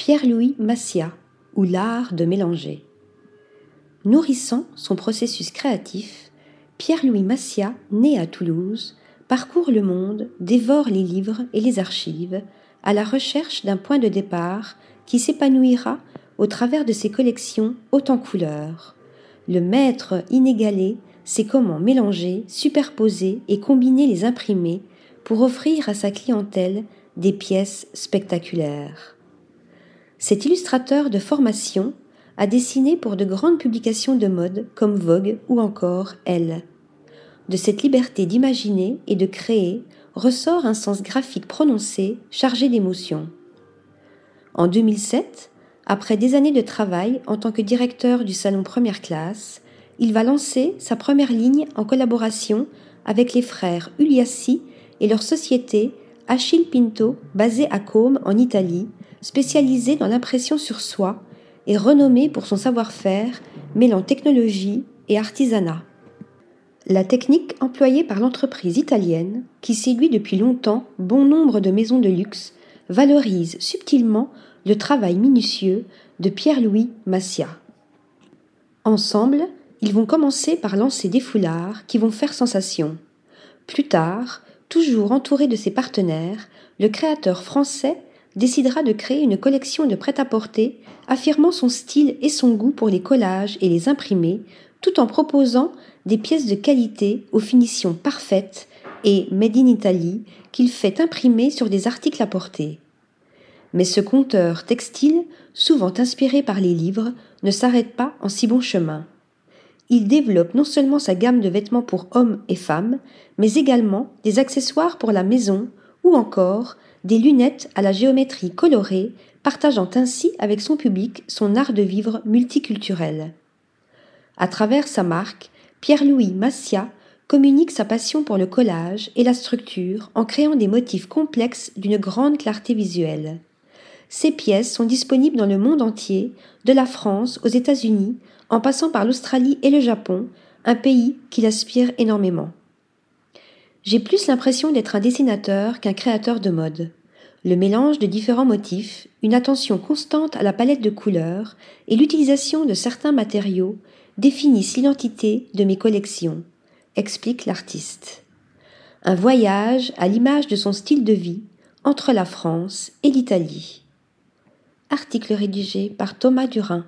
Pierre-Louis Massia, ou l'art de mélanger. Nourrissant son processus créatif, Pierre-Louis Massia, né à Toulouse, parcourt le monde, dévore les livres et les archives, à la recherche d'un point de départ qui s'épanouira au travers de ses collections hautes en couleurs. Le maître inégalé sait comment mélanger, superposer et combiner les imprimés pour offrir à sa clientèle des pièces spectaculaires. Cet illustrateur de formation a dessiné pour de grandes publications de mode comme Vogue ou encore Elle. De cette liberté d'imaginer et de créer ressort un sens graphique prononcé, chargé d'émotion. En 2007, après des années de travail en tant que directeur du salon première classe, il va lancer sa première ligne en collaboration avec les frères Uliassi et leur société Achille Pinto, basée à Côme en Italie, spécialisée dans l'impression sur soie et renommée pour son savoir-faire mêlant technologie et artisanat. La technique employée par l'entreprise italienne, qui séduit depuis longtemps bon nombre de maisons de luxe, valorise subtilement le travail minutieux de Pierre-Louis Massia. Ensemble, ils vont commencer par lancer des foulards qui vont faire sensation. Plus tard, toujours entouré de ses partenaires, le créateur français décidera de créer une collection de prêt-à-porter affirmant son style et son goût pour les collages et les imprimés, tout en proposant des pièces de qualité aux finitions parfaites et made in Italy qu'il fait imprimer sur des articles à porter. Mais ce conteur textile, souvent inspiré par les livres, ne s'arrête pas en si bon chemin. Il développe non seulement sa gamme de vêtements pour hommes et femmes, mais également des accessoires pour la maison ou encore des lunettes à la géométrie colorée, partageant ainsi avec son public son art de vivre multiculturel. À travers sa marque, Pierre-Louis Massia communique sa passion pour le collage et la structure en créant des motifs complexes d'une grande clarté visuelle. Ces pièces sont disponibles dans le monde entier, de la France aux États-Unis, en passant par l'Australie et le Japon, un pays qui l'aspire énormément. J'ai plus l'impression d'être un dessinateur qu'un créateur de mode. Le mélange de différents motifs, une attention constante à la palette de couleurs et l'utilisation de certains matériaux définissent l'identité de mes collections, explique l'artiste. Un voyage à l'image de son style de vie entre la France et l'Italie. Article rédigé par Thomas Durin.